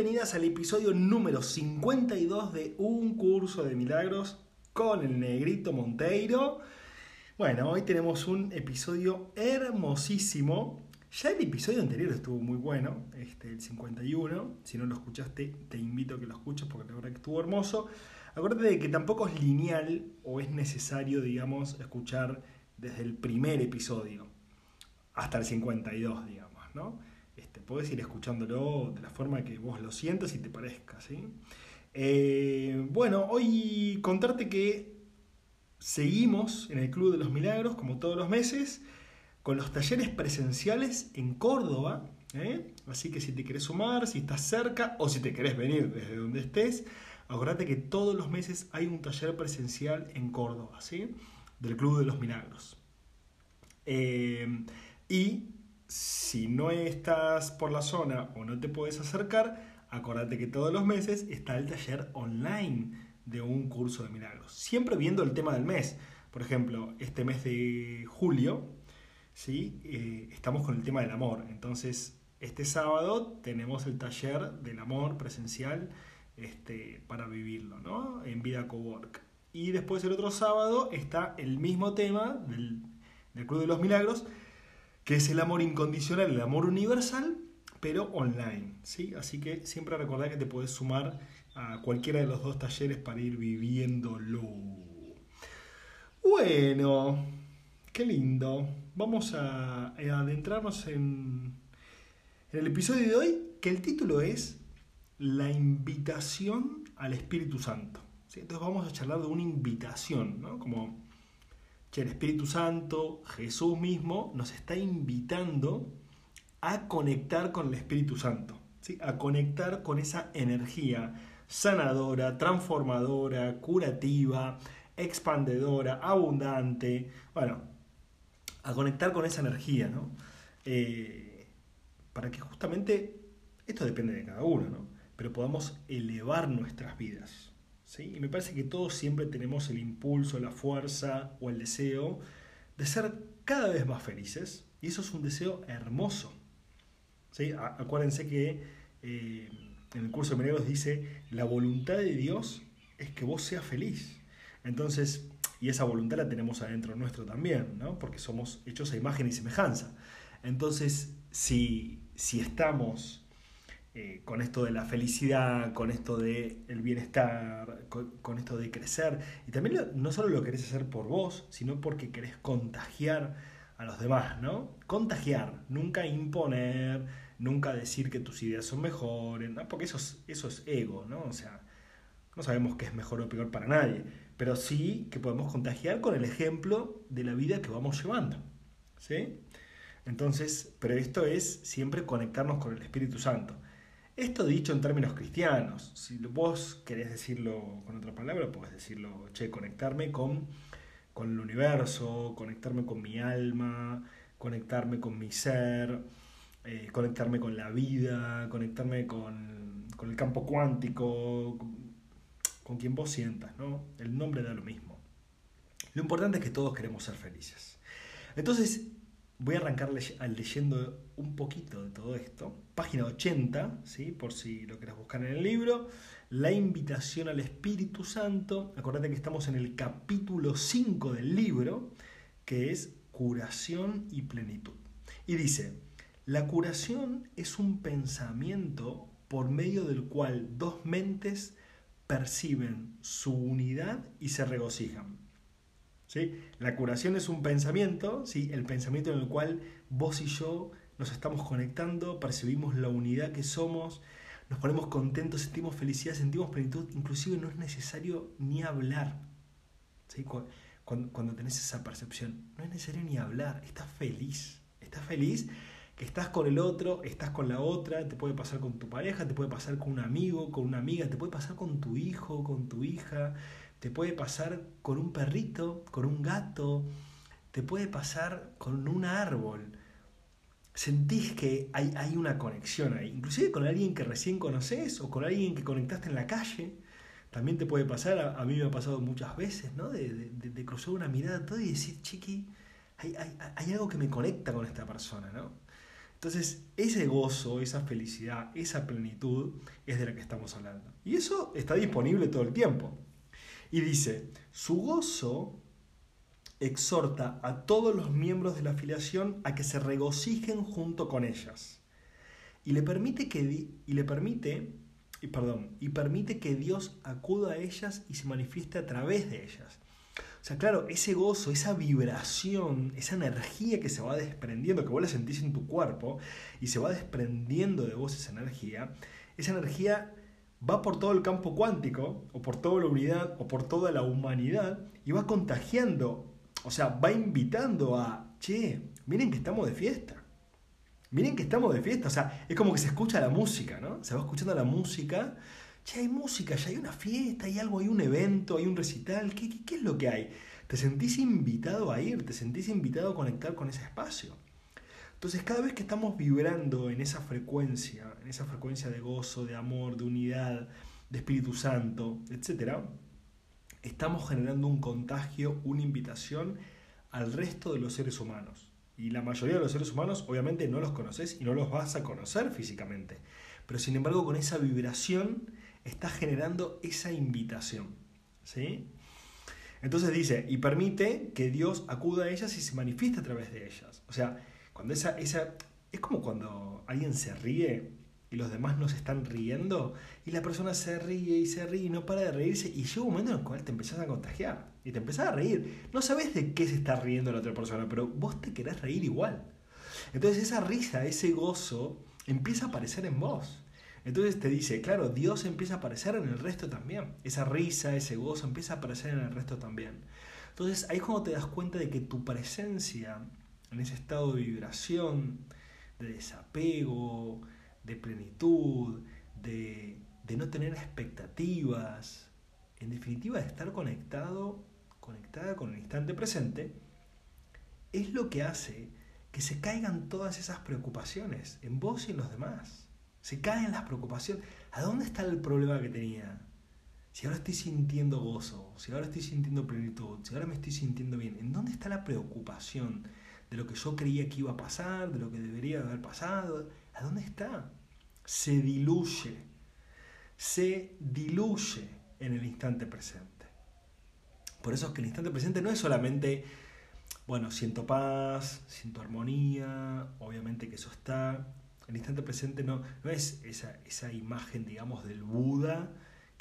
Bienvenidas al episodio número 52 de Un Curso de Milagros con el negrito Monteiro. Bueno, hoy tenemos un episodio hermosísimo. Ya el episodio anterior estuvo muy bueno, este, el 51. Si no lo escuchaste, te invito a que lo escuches porque la verdad que estuvo hermoso. Acuérdate de que tampoco es lineal o es necesario, digamos, escuchar desde el primer episodio hasta el 52, digamos, ¿no? Este, podés ir escuchándolo de la forma que vos lo sientas y te parezca. ¿sí? Eh, bueno, hoy contarte que seguimos en el Club de los Milagros, como todos los meses, con los talleres presenciales en Córdoba. ¿eh? Así que si te querés sumar, si estás cerca o si te querés venir desde donde estés, acordate que todos los meses hay un taller presencial en Córdoba, ¿sí? del Club de los Milagros. Eh, y si no estás por la zona o no te puedes acercar, acordate que todos los meses está el taller online de un curso de milagros. Siempre viendo el tema del mes. Por ejemplo, este mes de julio, ¿sí? Eh, estamos con el tema del amor. Entonces, este sábado tenemos el taller del amor presencial este, para vivirlo, ¿no? En Vida Cowork. Y después el otro sábado está el mismo tema del, del Club de los Milagros, que es el amor incondicional, el amor universal, pero online. ¿sí? Así que siempre recordad que te puedes sumar a cualquiera de los dos talleres para ir viviéndolo. Bueno, qué lindo. Vamos a, adentrarnos en, en el episodio de hoy, que el título es La invitación al Espíritu Santo. ¿sí? Entonces vamos a charlar de una invitación, ¿no? Como que el Espíritu Santo, Jesús mismo, nos está invitando a conectar con el Espíritu Santo, ¿sí? a conectar con esa energía sanadora, transformadora, curativa, expandedora, abundante, bueno, a conectar con esa energía, ¿no? Eh, para que justamente, esto depende de cada uno, ¿no? Pero podamos elevar nuestras vidas. Y me parece que todos siempre tenemos el impulso, la fuerza o el deseo de ser cada vez más felices. Y eso es un deseo hermoso. ¿sí? Acuérdense que eh, en el curso de Milagros dice, la voluntad de Dios es que vos seas feliz. Entonces, y esa voluntad la tenemos adentro nuestro también, ¿no? porque somos hechos a imagen y semejanza. Entonces, si, si estamos eh, con esto de la felicidad, con esto del el bienestar, con, esto de crecer. Y también no solo lo querés hacer por vos, sino porque querés contagiar a los demás, ¿no? Contagiar, nunca imponer, nunca decir que tus ideas son mejores, ¿no? porque eso es, ego, ¿no? O sea, no sabemos qué es mejor o peor para nadie, pero sí que podemos contagiar con el ejemplo de la vida que vamos llevando, ¿sí? Entonces, pero esto es siempre conectarnos con el Espíritu Santo. Esto dicho en términos cristianos, si vos querés decirlo con otra palabra, puedes decirlo, che, conectarme con, con el universo, conectarme con mi alma, conectarme con mi ser, eh, conectarme con la vida, conectarme con, con el campo cuántico, con, con quien vos sientas, ¿no? El nombre da lo mismo. Lo importante es que todos queremos ser felices. Entonces, Voy a arrancar leyendo un poquito de todo esto. Página 80, ¿sí? por si lo querés buscar en el libro. La invitación al Espíritu Santo. Acordate que estamos en el capítulo 5 del libro, que es curación y plenitud. Y dice, la curación es un pensamiento por medio del cual dos mentes perciben su unidad y se regocijan. La curación es un pensamiento, ¿sí? el pensamiento en el cual vos y yo nos estamos conectando, percibimos la unidad que somos, nos ponemos contentos, sentimos felicidad, sentimos plenitud, inclusive no es necesario ni hablar. ¿sí? Cuando, cuando tenés esa percepción, no es necesario ni hablar, estás feliz, estás feliz que estás con el otro, estás con la otra, te puede pasar con tu pareja, te puede pasar con un amigo, con una amiga, te puede pasar con tu hijo, con tu hija, te puede pasar con un perrito, con un gato, te puede pasar con un árbol. Sentís que hay, hay una conexión ahí, inclusive con alguien que recién conoces o con alguien que conectaste en la calle. También te puede pasar, a, mí me ha pasado muchas veces, ¿no? De, de, cruzar una mirada todo y decir, chiqui, hay, hay, hay, algo que me conecta con esta persona, ¿no? Entonces, ese gozo, esa felicidad, esa plenitud es de la que estamos hablando. Y eso está disponible todo el tiempo. Y dice, su gozo exhorta a todos los miembros de la afiliación a que se regocijen junto con ellas. Y le permite que, y le permite, y perdón, y permite que Dios acuda a ellas y se manifieste a través de ellas. O sea, claro, ese gozo, esa vibración, esa energía que se va desprendiendo, que vos la sentís en tu cuerpo y se va desprendiendo de vos esa energía, esa energía va por todo el campo cuántico, o por toda la unidad, o por toda la humanidad, y va contagiando o sea, va invitando a, che, miren que estamos de fiesta. Miren que estamos de fiesta. O sea, es como que se escucha la música, ¿no? Se va escuchando la música. Che, hay música, ya hay una fiesta, hay algo, hay un evento, hay un recital. ¿Qué, qué, qué es lo que hay? Te sentís invitado a ir, te sentís invitado a conectar con ese espacio. Entonces, cada vez que estamos vibrando en esa frecuencia, en esa frecuencia de gozo, de amor, de unidad, de Espíritu Santo, etcétera, estamos generando un contagio, una invitación al resto de los seres humanos. Y la mayoría de los seres humanos obviamente no los conoces y no los vas a conocer físicamente. Pero sin embargo con esa vibración estás generando esa invitación. ¿sí? Entonces dice, y permite que Dios acuda a ellas y se manifieste a través de ellas. O sea, esa, esa, es como cuando alguien se ríe y los demás no se están riendo y la persona se ríe y se ríe y no para de reírse y llega un momento en el cual te empezás a contagiar y te empezás a reír. No sabes de qué se está riendo la otra persona, pero vos te querés reír igual. Entonces esa risa, ese gozo empieza a aparecer en vos. Entonces te dice, claro, Dios empieza a aparecer en el resto también. Esa risa, ese gozo empieza a aparecer en el resto también. Entonces ahí es cuando te das cuenta de que tu presencia en ese estado de vibración, de desapego, de plenitud, de, no tener expectativas, en definitiva de estar conectado, conectada con el instante presente, es lo que hace que se caigan todas esas preocupaciones en vos y en los demás. Se caen las preocupaciones. ¿A dónde está el problema que tenía? Si ahora estoy sintiendo gozo, si ahora estoy sintiendo plenitud, si ahora me estoy sintiendo bien, ¿en dónde está la preocupación de lo que yo creía que iba a pasar, de lo que debería haber pasado? ¿A dónde está? Se diluye, se diluye en el instante presente. Por eso es que el instante presente no es solamente, bueno, siento paz, siento armonía, obviamente que eso está. El instante presente no, no es esa, esa imagen, digamos, del Buda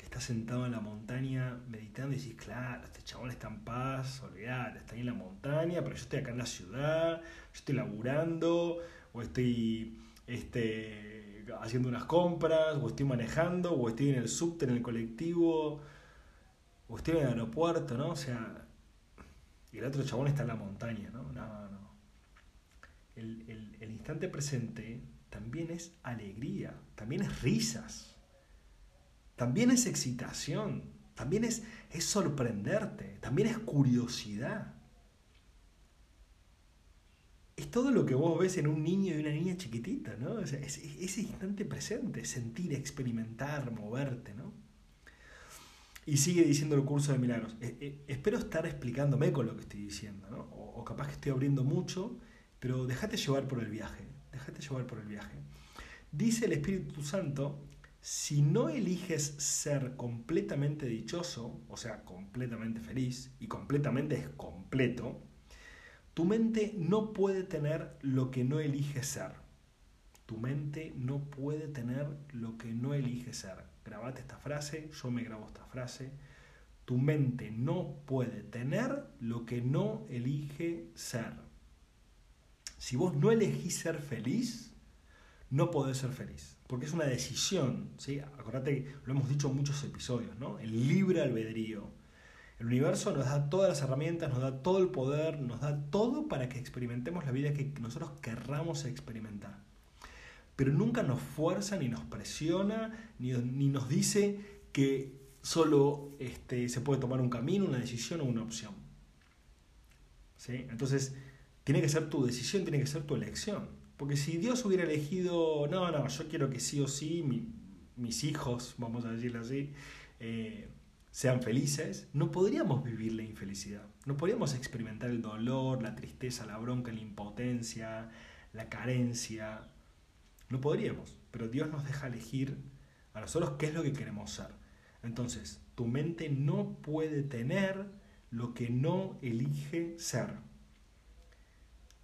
que está sentado en la montaña meditando y decís, claro, este chabón está en paz, olvidate, está ahí en la montaña, pero yo estoy acá en la ciudad, yo estoy laburando, o estoy este, haciendo unas compras, o estoy manejando, o estoy en el subte, en el colectivo, o estoy en el aeropuerto, ¿no? O sea, y el otro chabón está en la montaña, ¿no? No, no. El, el instante presente también es alegría, también es risas, también es excitación, también es, es sorprenderte, también es curiosidad es todo lo que vos ves en un niño y una niña chiquitita, ¿no? es, ese instante presente, sentir, experimentar, moverte, ¿no? Y sigue diciendo el curso de milagros. Eh, eh, espero estar explicándome con lo que estoy diciendo, ¿no? O, capaz que estoy abriendo mucho, pero déjate llevar por el viaje, déjate llevar por el viaje. Dice el Espíritu Santo, si no eliges ser completamente dichoso, o sea, completamente feliz, y completamente es completo, tu mente no puede tener lo que no elige ser. Tu mente no puede tener lo que no elige ser. Grabate esta frase, yo me grabo esta frase. Tu mente no puede tener lo que no elige ser. Si vos no elegís ser feliz, no podés ser feliz. Porque es una decisión. ¿sí? Acordate, lo hemos dicho en muchos episodios, ¿no? El libre albedrío El universo nos da todas las herramientas, nos da todo el poder, nos da todo para que experimentemos la vida que nosotros querramos experimentar. Pero nunca nos fuerza, ni nos presiona, ni, nos dice que solo este, se puede tomar un camino, una decisión o una opción. ¿Sí? Entonces, tiene que ser tu decisión, tiene que ser tu elección. Porque si Dios hubiera elegido, no, no, yo quiero que sí o sí mis hijos, vamos a decirlo así, eh, sean felices, no podríamos vivir la infelicidad. No podríamos experimentar el dolor, la tristeza, la bronca, la impotencia, la carencia. No podríamos. Pero Dios nos deja elegir a nosotros qué es lo que queremos ser. Entonces, tu mente no puede tener lo que no elige ser.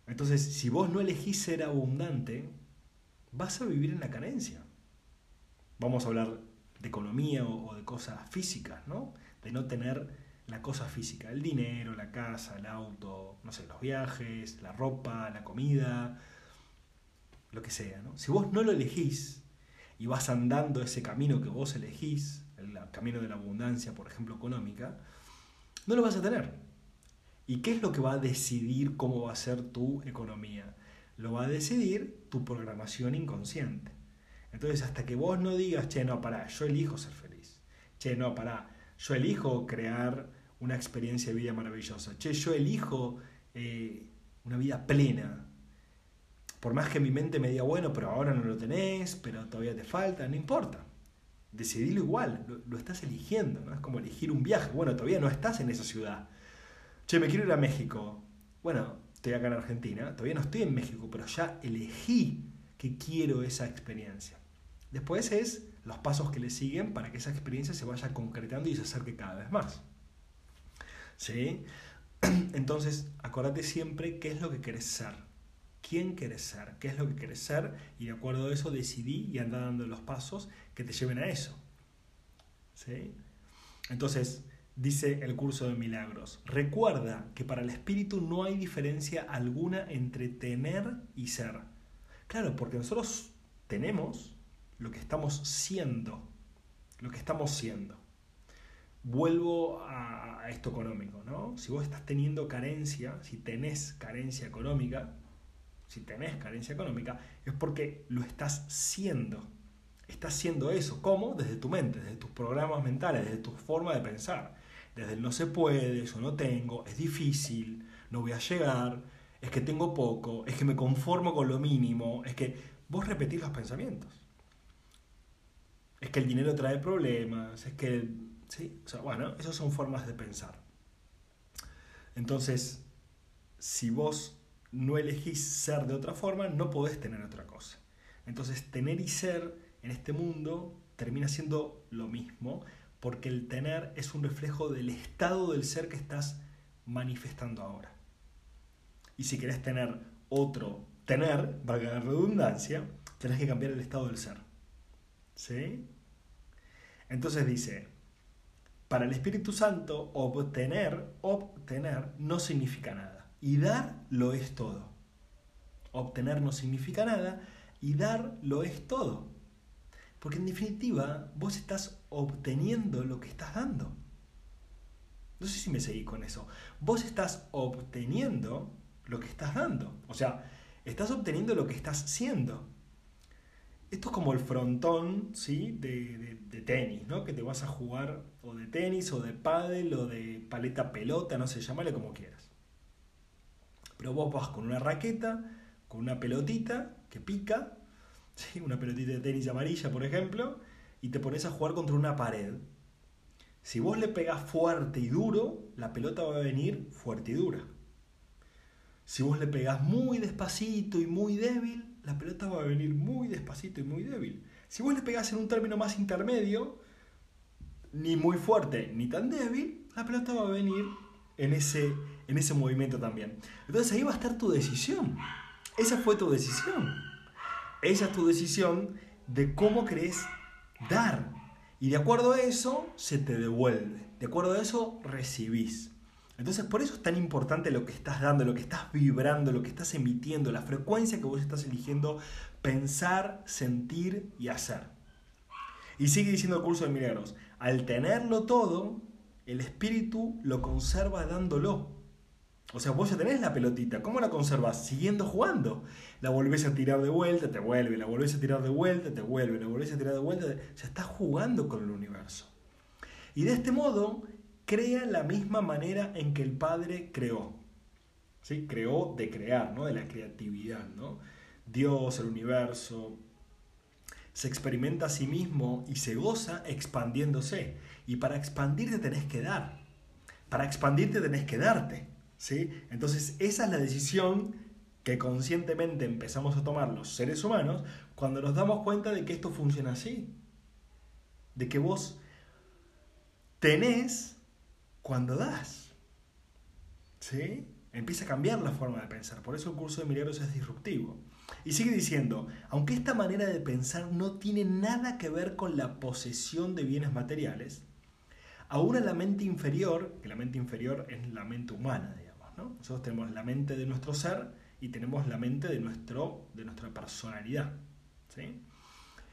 Entonces, si vos no elegís ser abundante, vas a vivir en la carencia. Vamos a hablar de economía o, de cosas físicas, ¿no? De no tener la cosa física, el dinero, la casa, el auto, no sé, los viajes, la ropa, la comida, lo que sea, ¿no? Si vos no lo elegís y vas andando ese camino que vos elegís, el camino de la abundancia, por ejemplo, económica, no lo vas a tener. ¿Y qué es lo que va a decidir cómo va a ser tu economía? Lo va a decidir tu programación inconsciente. Entonces, hasta que vos no digas, che, no, pará, yo elijo ser feliz. Che, no, pará, yo elijo crear una experiencia de vida maravillosa. Che, yo elijo eh, una vida plena. Por más que mi mente me diga, bueno, pero ahora no lo tenés, pero todavía te falta, no importa. Decidilo igual, lo, lo estás eligiendo, ¿no? Es como elegir un viaje. Bueno, todavía no estás en esa ciudad. Che, me quiero ir a México. Bueno, estoy acá en Argentina, todavía no estoy en México, pero ya elegí que quiero esa experiencia. Después es los pasos que le siguen para que esa experiencia se vaya concretando y se acerque cada vez más. ¿Sí? Entonces, acordate siempre qué es lo que querés ser. ¿Quién querés ser? ¿Qué es lo que querés ser? Y de acuerdo a eso decidí y anda dando los pasos que te lleven a eso. ¿Sí? Entonces, dice el curso de milagros, recuerda que para el espíritu no hay diferencia alguna entre tener y ser. Claro, porque nosotros tenemos lo que estamos siendo, lo que estamos siendo. Vuelvo a, esto económico, ¿no? Si vos estás teniendo carencia, si tenés carencia económica, si tenés carencia económica, es porque lo estás siendo. Estás siendo eso. ¿Cómo? Desde tu mente, desde tus programas mentales, desde tu forma de pensar. Desde el no se puede, eso no tengo, es difícil, no voy a llegar, es que tengo poco, es que me conformo con lo mínimo, es que vos repetís los pensamientos es que el dinero trae problemas, es que, sí, o sea, bueno, esas son formas de pensar. Entonces, si vos no elegís ser de otra forma, no podés tener otra cosa. Entonces, tener y ser en este mundo termina siendo lo mismo, porque el tener es un reflejo del estado del ser que estás manifestando ahora. Y si querés tener otro tener, valga la redundancia, tenés que cambiar el estado del ser. ¿Sí? Entonces dice, para el Espíritu Santo, obtener, obtener no significa nada. Y dar lo es todo. Obtener no significa nada y dar lo es todo. Porque en definitiva, vos estás obteniendo lo que estás dando. No sé si me seguís con eso. Vos estás obteniendo lo que estás dando. O sea, estás obteniendo lo que estás siendo. Esto es como el frontón ¿sí? de, tenis, ¿no? que te vas a jugar o de tenis o de pádel o de paleta pelota, no sé, llámale como quieras. Pero vos vas con una raqueta, con una pelotita que pica, ¿sí? una pelotita de tenis amarilla, por ejemplo, y te pones a jugar contra una pared. Si vos le pegas fuerte y duro, la pelota va a venir fuerte y dura. Si vos le pegás muy despacito y muy débil, la pelota va a venir muy despacito y muy débil. Si vos le pegás en un término más intermedio, ni muy fuerte ni tan débil, la pelota va a venir en ese, en ese movimiento también. Entonces ahí va a estar tu decisión. Esa fue tu decisión. Esa es tu decisión de cómo querés dar. Y de acuerdo a eso, se te devuelve. De acuerdo a eso, recibís. Entonces, por eso es tan importante lo que estás dando, lo que estás vibrando, lo que estás emitiendo, la frecuencia que vos estás eligiendo pensar, sentir y hacer. Y sigue diciendo el curso de milagros, al tenerlo todo, el espíritu lo conserva dándolo. O sea, vos ya tenés la pelotita, ¿cómo la conservas? Siguiendo jugando. La volvés a tirar de vuelta, te vuelve, la volvés a tirar de vuelta, te vuelve, la volvés a tirar de vuelta. Ya estás jugando con el universo. Y de este modo, crea la misma manera en que el Padre creó. ¿Sí? Creó de crear, ¿no? De la creatividad, ¿no? Dios, el universo, se experimenta a sí mismo y se goza expandiéndose. Y para expandirte tenés que dar. Para expandirte tenés que darte. ¿Sí? Entonces esa es la decisión que conscientemente empezamos a tomar los seres humanos cuando nos damos cuenta de que esto funciona así. De que vos tenés cuando das. ¿Sí? Empieza a cambiar la forma de pensar. Por eso el curso de milagros es disruptivo. Y sigue diciendo, aunque esta manera de pensar no tiene nada que ver con la posesión de bienes materiales, aún la mente inferior, que la mente inferior es la mente humana, digamos, ¿no? Nosotros tenemos la mente de nuestro ser y tenemos la mente de, nuestro, de nuestra personalidad, ¿sí?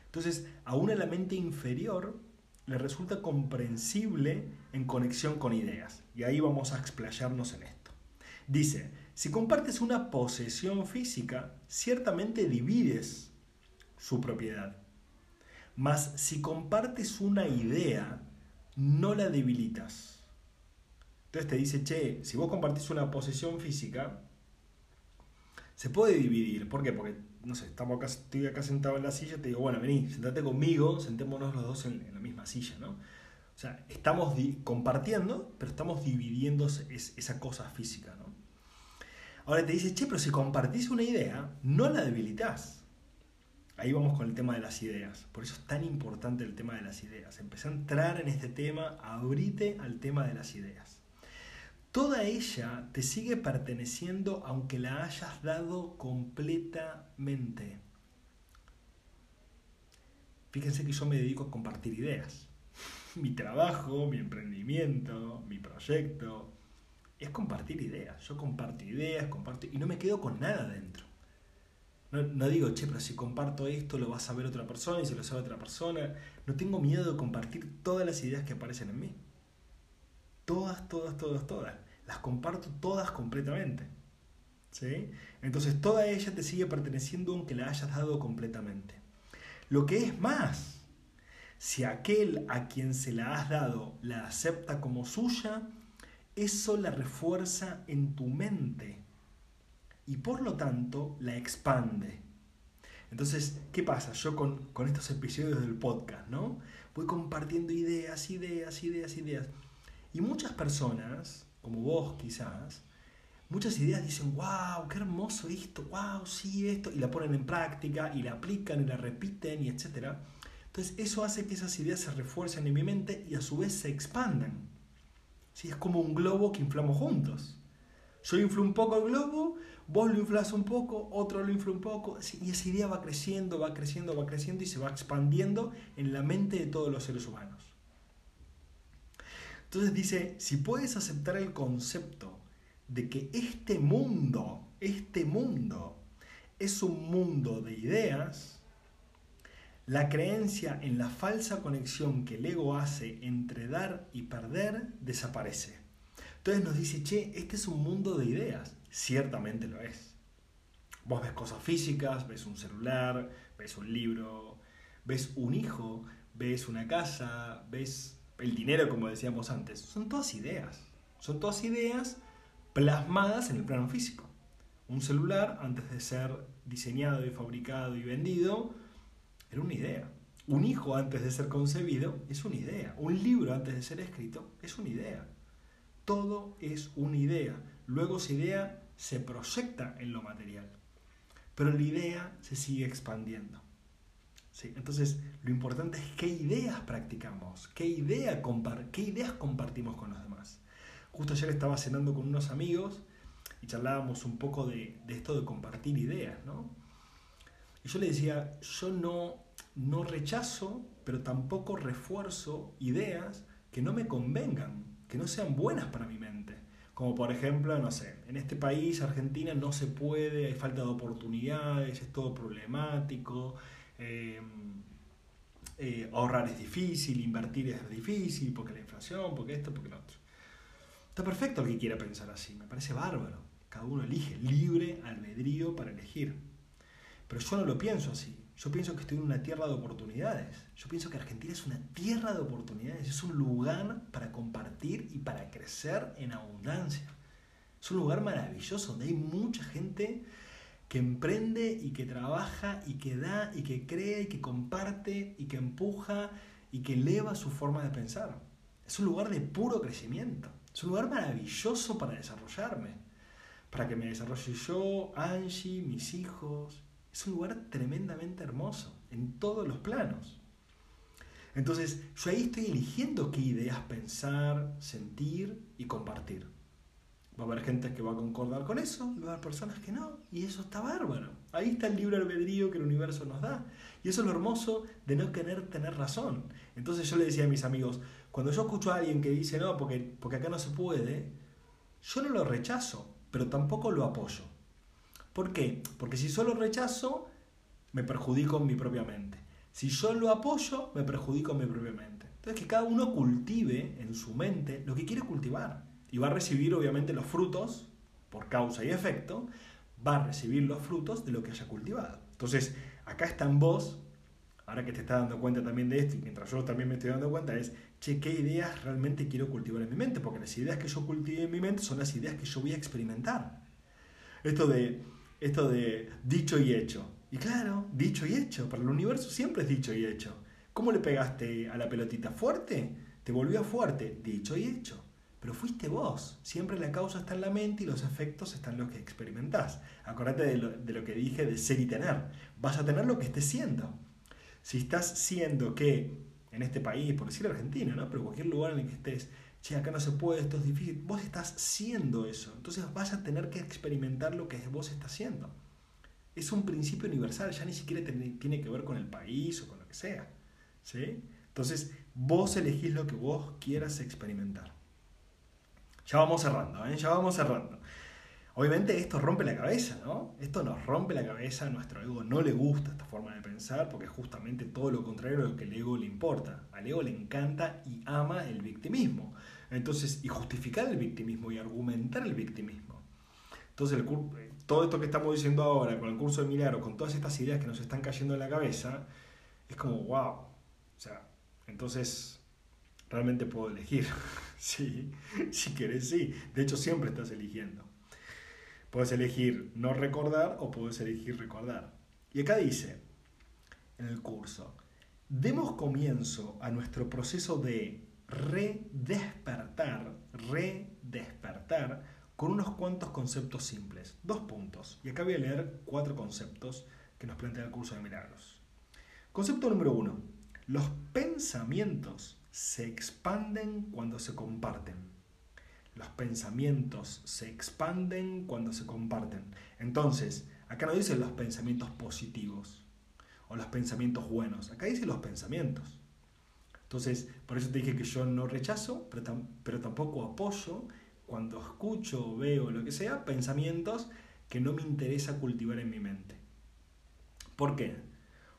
Entonces, aún en la mente inferior le resulta comprensible en conexión con ideas. Y ahí vamos a explayarnos en esto. Dice, si compartes una posesión física, ciertamente divides su propiedad. Mas si compartes una idea, no la debilitas. Entonces te dice, che, si vos compartís una posesión física, se puede dividir. ¿Por qué? Porque, no sé, estamos acá, estoy acá sentado en la silla, te digo, bueno, vení, sentate conmigo, sentémonos los dos en, la misma silla, ¿no? O sea, estamos compartiendo, pero estamos dividiendo esa cosa física, ¿no? Ahora te dice, che, pero si compartís una idea, no la debilitas. Ahí vamos con el tema de las ideas. Por eso es tan importante el tema de las ideas. Empecé a entrar en este tema, abrite al tema de las ideas. Toda ella te sigue perteneciendo aunque la hayas dado completamente. Fíjense que yo me dedico a compartir ideas. Mi trabajo, mi emprendimiento, mi proyecto, es compartir ideas. Yo comparto ideas, comparto y no me quedo con nada dentro. No, digo, che, pero si comparto esto lo va a saber otra persona y si lo sabe otra persona. No tengo miedo de compartir todas las ideas que aparecen en mí. Todas, todas, todas, todas. Las comparto todas completamente. ¿Sí? Entonces toda ella te sigue perteneciendo aunque la hayas dado completamente. Lo que es más, si aquel a quien se la has dado la acepta como suya, eso la refuerza en tu mente y por lo tanto la expande. Entonces, ¿qué pasa? Yo con, estos episodios del podcast, ¿no? Voy compartiendo ideas, ideas, ideas, ideas. Y muchas personas, como vos quizás, muchas ideas dicen, wow, qué hermoso esto, wow, sí, esto, y la ponen en práctica, y la aplican, y la repiten, y etc. Entonces, eso hace que esas ideas se refuercen en mi mente y a su vez se expandan. Es como un globo que inflamos juntos. Yo inflo un poco el globo, vos lo inflas un poco, otro lo infla un poco, y esa idea va creciendo, va creciendo, va creciendo y se va expandiendo en la mente de todos los seres humanos. Entonces dice, si puedes aceptar el concepto de que este mundo, este mundo, es un mundo de ideas, la creencia en la falsa conexión que el ego hace entre dar y perder desaparece. Entonces nos dice, che, este es un mundo de ideas. Ciertamente lo es. Vos ves cosas físicas, ves un celular, ves un libro, ves un hijo, ves una casa, ves el dinero, como decíamos antes. Son todas ideas. Son todas ideas plasmadas en el plano físico. Un celular, antes de ser diseñado y fabricado y vendido, era una idea. Un hijo antes de ser concebido es una idea. Un libro antes de ser escrito es una idea. Todo es una idea. Luego esa idea se proyecta en lo material. Pero la idea se sigue expandiendo. ¿Sí? Entonces, lo importante es qué ideas practicamos, qué, idea qué ideas compartimos con los demás. Justo ayer estaba cenando con unos amigos y charlábamos un poco de, de esto de compartir ideas, ¿no? Y yo le decía, yo no, no rechazo, pero tampoco refuerzo ideas que no me convengan, que no sean buenas para mi mente. Como por ejemplo, no sé, en este país, Argentina, no se puede, hay falta de oportunidades, es todo problemático, em, eh, ahorrar es difícil, invertir es difícil, porque la inflación, porque esto, porque lo otro. Está perfecto el que quiera pensar así, me parece bárbaro. Cada uno elige, libre albedrío para elegir. Pero yo no lo pienso así. Yo pienso que estoy en una tierra de oportunidades. Yo pienso que Argentina es una tierra de oportunidades, es un lugar para compartir y para crecer en abundancia. Es un lugar maravilloso donde hay mucha gente que emprende y que trabaja y que da y que cree y que comparte y que empuja y que eleva su forma de pensar. Es un lugar de puro crecimiento. Es un lugar maravilloso para desarrollarme. Para que me desarrolle yo, Angie, mis hijos. Es un lugar tremendamente hermoso en todos los planos. Entonces, yo ahí estoy eligiendo qué ideas pensar, sentir y compartir. Va a haber gente que va a concordar con eso y va a haber personas que no. Y eso está bárbaro. Ahí está el libre albedrío que el universo nos da. Y eso es lo hermoso de no querer tener razón. Entonces yo le decía a mis amigos, cuando yo escucho a alguien que dice no, porque, porque acá no se puede, yo no lo rechazo, pero tampoco lo apoyo. ¿Por qué? Porque si solo rechazo, me perjudico en mi propia mente. Si yo lo apoyo, me perjudico en mi propia mente. Entonces que cada uno cultive en su mente lo que quiere cultivar y va a recibir obviamente los frutos, por causa y efecto, va a recibir los frutos de lo que haya cultivado. Entonces, acá está en vos, ahora que te estás dando cuenta también de esto y mientras yo también me estoy dando cuenta, es, che, ¿qué ideas realmente quiero cultivar en mi mente? Porque las ideas que yo cultive en mi mente son las ideas que yo voy a experimentar. Esto de, esto de dicho y hecho. Y claro, dicho y hecho, para el universo siempre es dicho y hecho. ¿Cómo le pegaste a la pelotita? ¿Fuerte? Te volvió fuerte, dicho y hecho pero fuiste vos. Siempre la causa está en la mente y los efectos están en lo que experimentás. Acordate de lo, que dije de ser y tener. Vas a tener lo que estés siendo. Si estás siendo que en este país, por decir Argentina, ¿no? pero cualquier lugar en el que estés, che, acá no se puede, esto es difícil, vos estás siendo eso. Entonces vas a tener que experimentar lo que vos estás siendo. Es un principio universal, ya ni siquiera tiene que ver con el país o con lo que sea. ¿sí? Entonces vos elegís lo que vos quieras experimentar. Ya vamos cerrando, ¿eh? ya vamos cerrando. Obviamente esto rompe la cabeza, ¿no? Esto nos rompe la cabeza, a nuestro ego no le gusta esta forma de pensar porque es justamente todo lo contrario de lo que el ego le importa. Al ego le encanta y ama el victimismo. Entonces, y justificar el victimismo y argumentar el victimismo. Entonces, el, todo esto que estamos diciendo ahora con el curso de milagro, con todas estas ideas que nos están cayendo en la cabeza, es como, wow. O sea, entonces realmente puedo elegir. sí, si quieres, sí. De hecho, siempre estás eligiendo. Puedes elegir no recordar o puedes elegir recordar. Y acá dice, en el curso, demos comienzo a nuestro proceso de redespertar, redespertar, con unos cuantos conceptos simples. Dos puntos. Y acá voy a leer cuatro conceptos que nos plantea el curso de milagros. Concepto número uno. Los pensamientos se expanden cuando se comparten. Los pensamientos se expanden cuando se comparten. Entonces, acá no dice los pensamientos positivos o los pensamientos buenos, acá dice los pensamientos. Entonces, por eso te dije que yo no rechazo, pero, pero tampoco apoyo cuando escucho, veo, lo que sea, pensamientos que no me interesa cultivar en mi mente. ¿Por qué?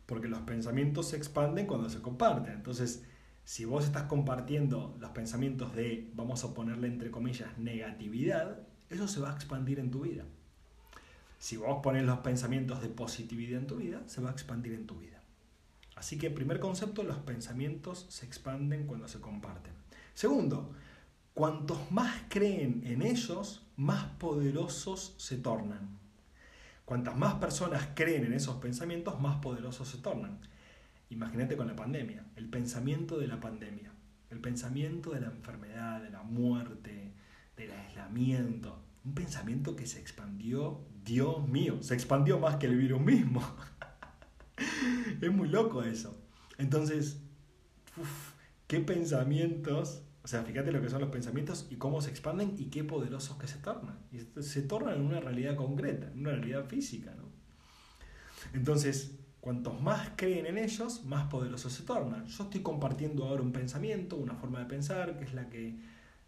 Porque los pensamientos se expanden cuando se comparten. Entonces, si vos estás compartiendo los pensamientos de, vamos a ponerle entre comillas, negatividad, eso se va a expandir en tu vida. Si vos pones los pensamientos de positividad en tu vida, se va a expandir en tu vida. Así que, primer concepto, los pensamientos se expanden cuando se comparten. Segundo, cuantos más creen en ellos, más poderosos se tornan. Cuantas más personas creen en esos pensamientos, más poderosos se tornan. Imagínate con la pandemia, el pensamiento de la pandemia, el pensamiento de la enfermedad, de la muerte, del aislamiento. Un pensamiento que se expandió, Dios mío, se expandió más que el virus mismo. es muy loco eso. Entonces, qué pensamientos, o sea, fíjate lo que son los pensamientos y cómo se expanden y qué poderosos que se tornan. Y se tornan en una realidad concreta, en una realidad física, ¿no? Entonces, Cuantos más creen en ellos, más poderosos se tornan. Yo estoy compartiendo ahora un pensamiento, una forma de pensar, que es la que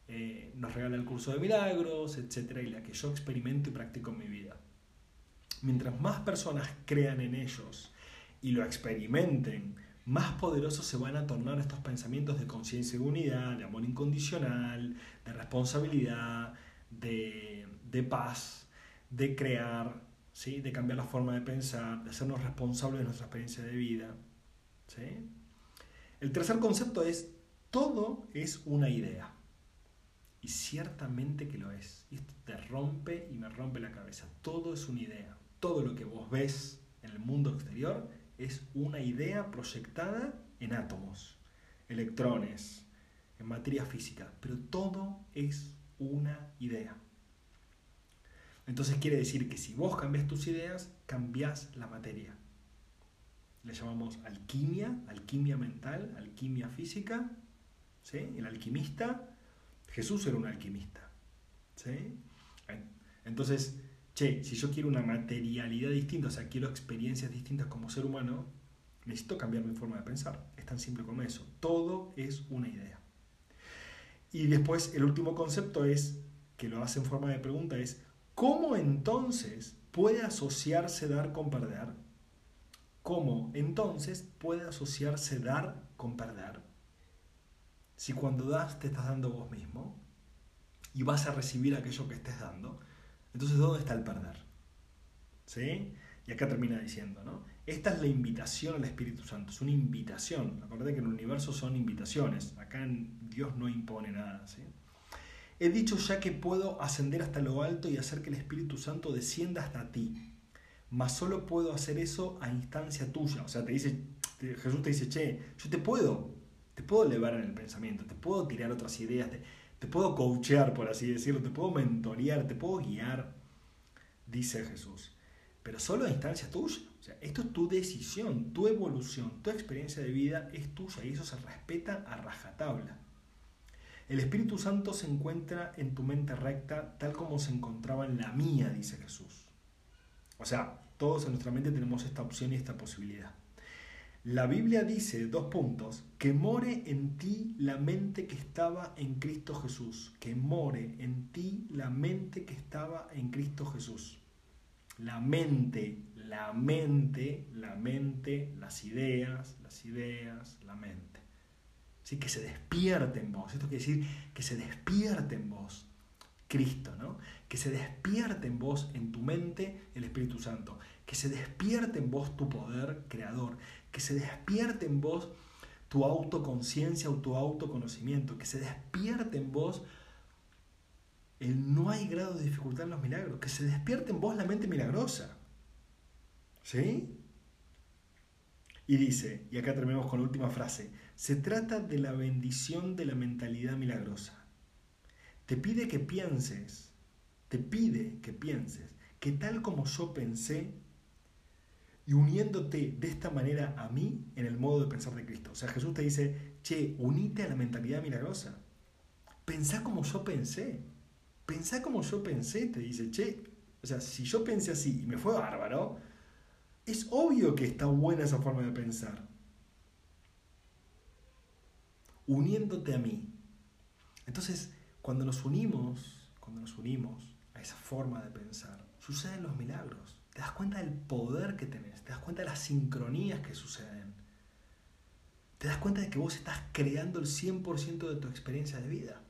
eh, nos regala el curso de milagros, etc. Y la que yo experimento y practico en mi vida. Mientras más personas crean en ellos y lo experimenten más poderosos se van a tornar estos pensamientos de conciencia y unidad, de amor incondicional, de responsabilidad, de, de paz, de crear, ¿sí? de cambiar la forma de pensar, de hacernos responsables de nuestra experiencia de vida. ¿sí? El tercer concepto es, todo es una idea. Y ciertamente que lo es. Y esto te rompe y me rompe la cabeza. Todo es una idea. Todo lo que vos ves en el mundo exterior es una idea proyectada en átomos, electrones, en materia física. Pero todo es una idea. Entonces quiere decir que si vos cambias tus ideas, cambias la materia. Le llamamos alquimia, alquimia mental, alquimia física. ¿sí? El alquimista, Jesús era un alquimista. ¿sí? Entonces, che, si yo quiero una materialidad distinta, o sea, quiero experiencias distintas como ser humano, necesito cambiar mi forma de pensar. Es tan simple como eso. Todo es una idea. Y después el último concepto es, que lo hace en forma de pregunta, es ¿cómo entonces puede asociarse dar con perder? ¿Cómo entonces puede asociarse dar con perder? Si cuando das te estás dando vos mismo y vas a recibir aquello que estés dando, entonces ¿dónde está el perder? ¿Sí? Y acá termina diciendo, ¿no? Esta es la invitación al Espíritu Santo, es una invitación. Acuérdate que en el universo son invitaciones, acá Dios no impone nada, ¿sí? He dicho ya que puedo ascender hasta lo alto y hacer que el Espíritu Santo descienda hasta ti, mas solo puedo hacer eso a instancia tuya. O sea, te dice, Jesús te dice, che, yo te puedo, te puedo elevar en el pensamiento, te puedo tirar otras ideas, te, puedo coachear, por así decirlo, te puedo mentorear, te puedo guiar, dice Jesús. Pero solo a instancia tuya. O sea, esto es tu decisión, tu evolución, tu experiencia de vida es tuya y eso se respeta a rajatabla. El Espíritu Santo se encuentra en tu mente recta tal como se encontraba en la mía, dice Jesús. O sea, todos en nuestra mente tenemos esta opción y esta posibilidad. La Biblia dice, dos puntos, que more en ti la mente que estaba en Cristo Jesús, que more en ti la mente que estaba en Cristo Jesús. La mente, la mente, la mente, las ideas, las ideas, la mente. Que se despierte en vos. Esto quiere decir que se despierte en vos Cristo, ¿no? Que se despierte en vos, en tu mente, el Espíritu Santo. Que se despierte en vos tu poder creador. Que se despierte en vos tu autoconciencia o tu autoconocimiento. Que se despierte en vos el no hay grado de dificultad en los milagros. Que se despierte en vos la mente milagrosa. ¿Sí? Y dice, y acá terminamos con la última frase, se trata de la bendición de la mentalidad milagrosa. Te pide que pienses, te pide que pienses, que tal como yo pensé, y uniéndote de esta manera a mí en el modo de pensar de Cristo. O sea, Jesús te dice, che, unite a la mentalidad milagrosa. Pensá como yo pensé. Pensá como yo pensé, te dice, che, o sea, si yo pensé así y me fue bárbaro, es obvio que está buena esa forma de pensar. Uniéndote a mí. Entonces, cuando nos unimos, cuando nos unimos a esa forma de pensar, suceden los milagros. Te das cuenta del poder que tenés, te das cuenta de las sincronías que suceden. Te das cuenta de que vos estás creando el 100% de tu experiencia de vida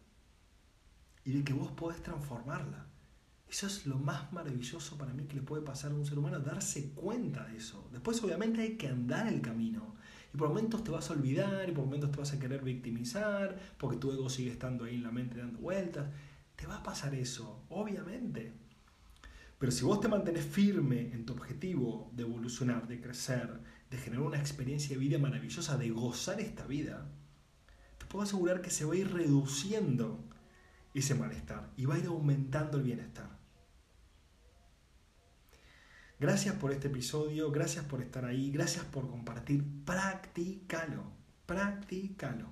y de que vos podés transformarla. Eso es lo más maravilloso para mí que le puede pasar a un ser humano, darse cuenta de eso. Después obviamente hay que andar el camino. Y por momentos te vas a olvidar, y por momentos te vas a querer victimizar, porque tu ego sigue estando ahí en la mente dando vueltas. Te va a pasar eso, obviamente. Pero si vos te mantenés firme en tu objetivo de evolucionar, de crecer, de generar una experiencia de vida maravillosa, de gozar esta vida, te puedo asegurar que se va a ir reduciendo ese malestar y va a ir aumentando el bienestar. Gracias por este episodio, gracias por estar ahí, gracias por compartir. Practícalo, practícalo.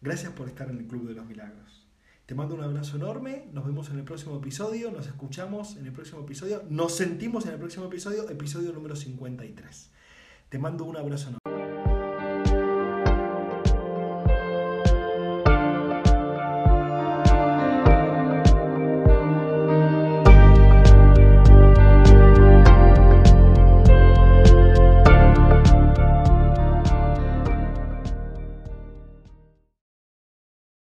Gracias por estar en el Club de los Milagros. Te mando un abrazo enorme, nos vemos en el próximo episodio, nos escuchamos en el próximo episodio, nos sentimos en el próximo episodio, episodio número 53. Te mando un abrazo enorme.